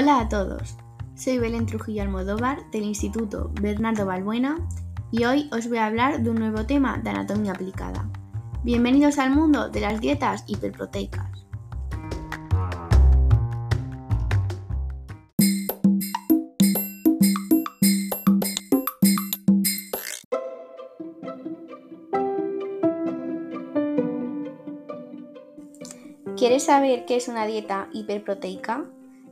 Hola a todos, soy Belén Trujillo Almodóvar del Instituto Bernardo Balbuena y hoy os voy a hablar de un nuevo tema de anatomía aplicada. Bienvenidos al mundo de las dietas hiperproteicas. ¿Quieres saber qué es una dieta hiperproteica?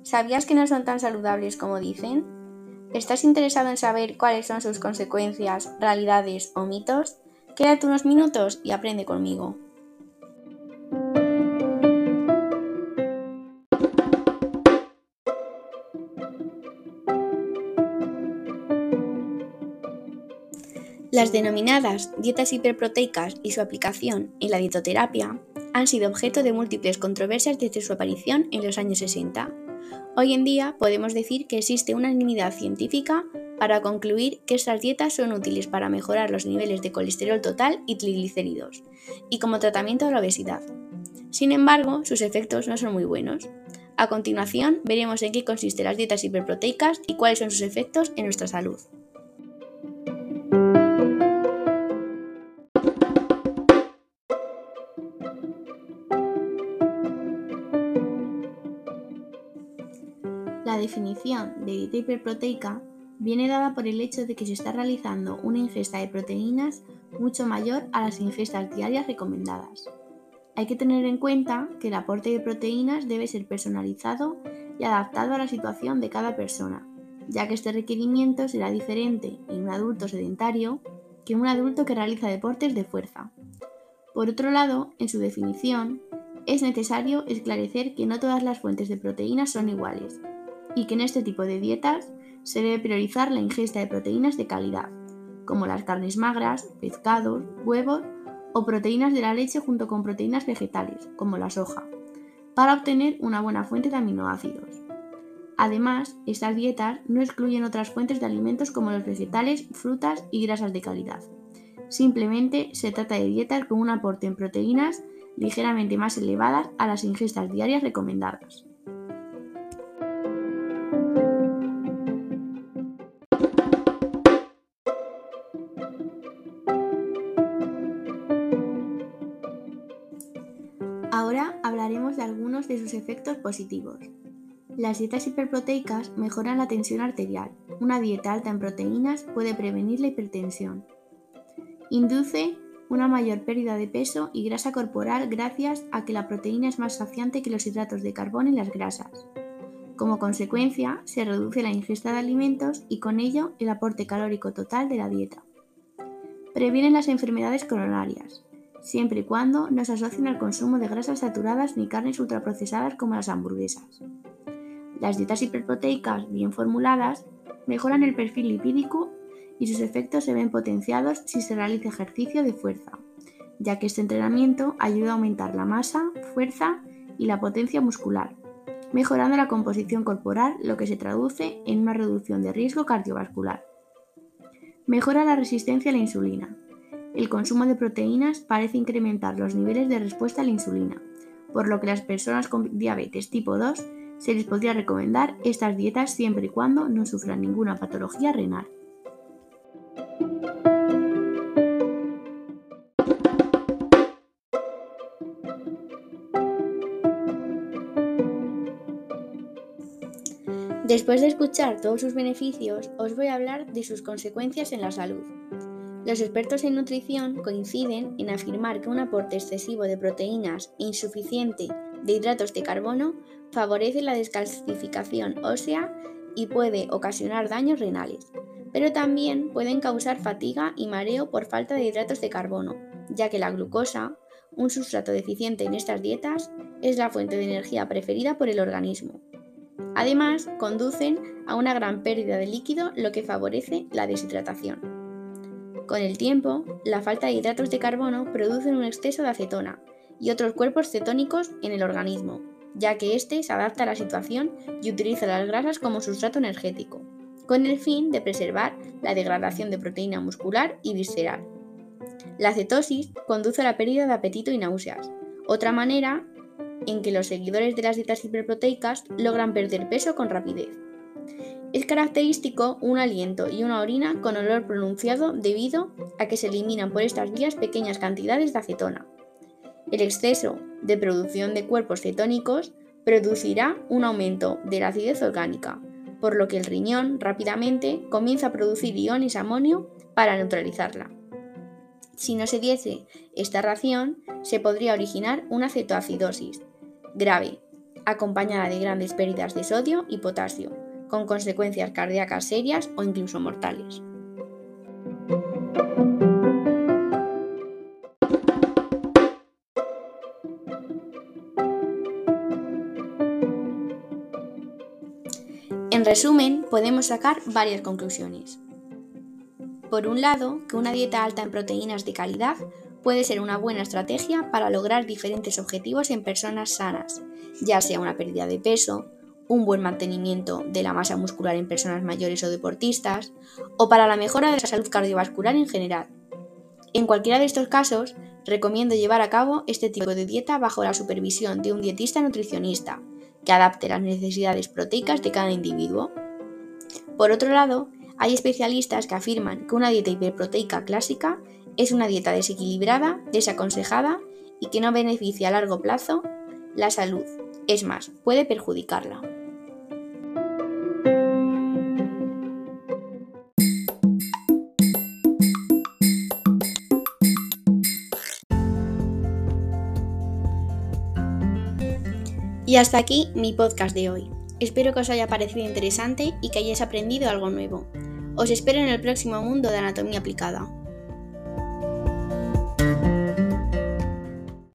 ¿Sabías que no son tan saludables como dicen? ¿Estás interesado en saber cuáles son sus consecuencias, realidades o mitos? Quédate unos minutos y aprende conmigo. Las denominadas dietas hiperproteicas y su aplicación en la dietoterapia han sido objeto de múltiples controversias desde su aparición en los años 60. Hoy en día podemos decir que existe una unanimidad científica para concluir que estas dietas son útiles para mejorar los niveles de colesterol total y triglicéridos, y como tratamiento de la obesidad. Sin embargo, sus efectos no son muy buenos. A continuación, veremos en qué consisten las dietas hiperproteicas y cuáles son sus efectos en nuestra salud. La definición de dieta hiperproteica viene dada por el hecho de que se está realizando una ingesta de proteínas mucho mayor a las ingestas diarias recomendadas. Hay que tener en cuenta que el aporte de proteínas debe ser personalizado y adaptado a la situación de cada persona, ya que este requerimiento será diferente en un adulto sedentario que en un adulto que realiza deportes de fuerza. Por otro lado, en su definición, es necesario esclarecer que no todas las fuentes de proteínas son iguales y que en este tipo de dietas se debe priorizar la ingesta de proteínas de calidad, como las carnes magras, pescados, huevos o proteínas de la leche junto con proteínas vegetales, como la soja, para obtener una buena fuente de aminoácidos. Además, estas dietas no excluyen otras fuentes de alimentos como los vegetales, frutas y grasas de calidad. Simplemente se trata de dietas con un aporte en proteínas ligeramente más elevadas a las ingestas diarias recomendadas. De sus efectos positivos. Las dietas hiperproteicas mejoran la tensión arterial. Una dieta alta en proteínas puede prevenir la hipertensión. Induce una mayor pérdida de peso y grasa corporal gracias a que la proteína es más saciante que los hidratos de carbono y las grasas. Como consecuencia, se reduce la ingesta de alimentos y con ello el aporte calórico total de la dieta. Previenen las enfermedades coronarias siempre y cuando no se asocien al consumo de grasas saturadas ni carnes ultraprocesadas como las hamburguesas. Las dietas hiperproteicas bien formuladas mejoran el perfil lipídico y sus efectos se ven potenciados si se realiza ejercicio de fuerza, ya que este entrenamiento ayuda a aumentar la masa, fuerza y la potencia muscular, mejorando la composición corporal, lo que se traduce en una reducción de riesgo cardiovascular. Mejora la resistencia a la insulina, el consumo de proteínas parece incrementar los niveles de respuesta a la insulina, por lo que las personas con diabetes tipo 2 se les podría recomendar estas dietas siempre y cuando no sufran ninguna patología renal. Después de escuchar todos sus beneficios, os voy a hablar de sus consecuencias en la salud. Los expertos en nutrición coinciden en afirmar que un aporte excesivo de proteínas e insuficiente de hidratos de carbono favorece la descalcificación ósea y puede ocasionar daños renales, pero también pueden causar fatiga y mareo por falta de hidratos de carbono, ya que la glucosa, un sustrato deficiente en estas dietas, es la fuente de energía preferida por el organismo. Además, conducen a una gran pérdida de líquido, lo que favorece la deshidratación. Con el tiempo, la falta de hidratos de carbono produce un exceso de acetona y otros cuerpos cetónicos en el organismo, ya que éste se adapta a la situación y utiliza las grasas como sustrato energético, con el fin de preservar la degradación de proteína muscular y visceral. La cetosis conduce a la pérdida de apetito y náuseas. Otra manera en que los seguidores de las dietas hiperproteicas logran perder peso con rapidez. Es característico un aliento y una orina con olor pronunciado debido a que se eliminan por estas vías pequeñas cantidades de acetona. El exceso de producción de cuerpos cetónicos producirá un aumento de la acidez orgánica, por lo que el riñón rápidamente comienza a producir iones amonio para neutralizarla. Si no se diese esta ración, se podría originar una cetoacidosis grave, acompañada de grandes pérdidas de sodio y potasio, con consecuencias cardíacas serias o incluso mortales. En resumen, podemos sacar varias conclusiones. Por un lado, que una dieta alta en proteínas de calidad puede ser una buena estrategia para lograr diferentes objetivos en personas sanas, ya sea una pérdida de peso, un buen mantenimiento de la masa muscular en personas mayores o deportistas, o para la mejora de la salud cardiovascular en general. En cualquiera de estos casos, recomiendo llevar a cabo este tipo de dieta bajo la supervisión de un dietista nutricionista, que adapte las necesidades proteicas de cada individuo. Por otro lado, hay especialistas que afirman que una dieta hiperproteica clásica es una dieta desequilibrada, desaconsejada y que no beneficia a largo plazo la salud. Es más, puede perjudicarla. Y hasta aquí mi podcast de hoy. Espero que os haya parecido interesante y que hayáis aprendido algo nuevo. Os espero en el próximo mundo de anatomía aplicada.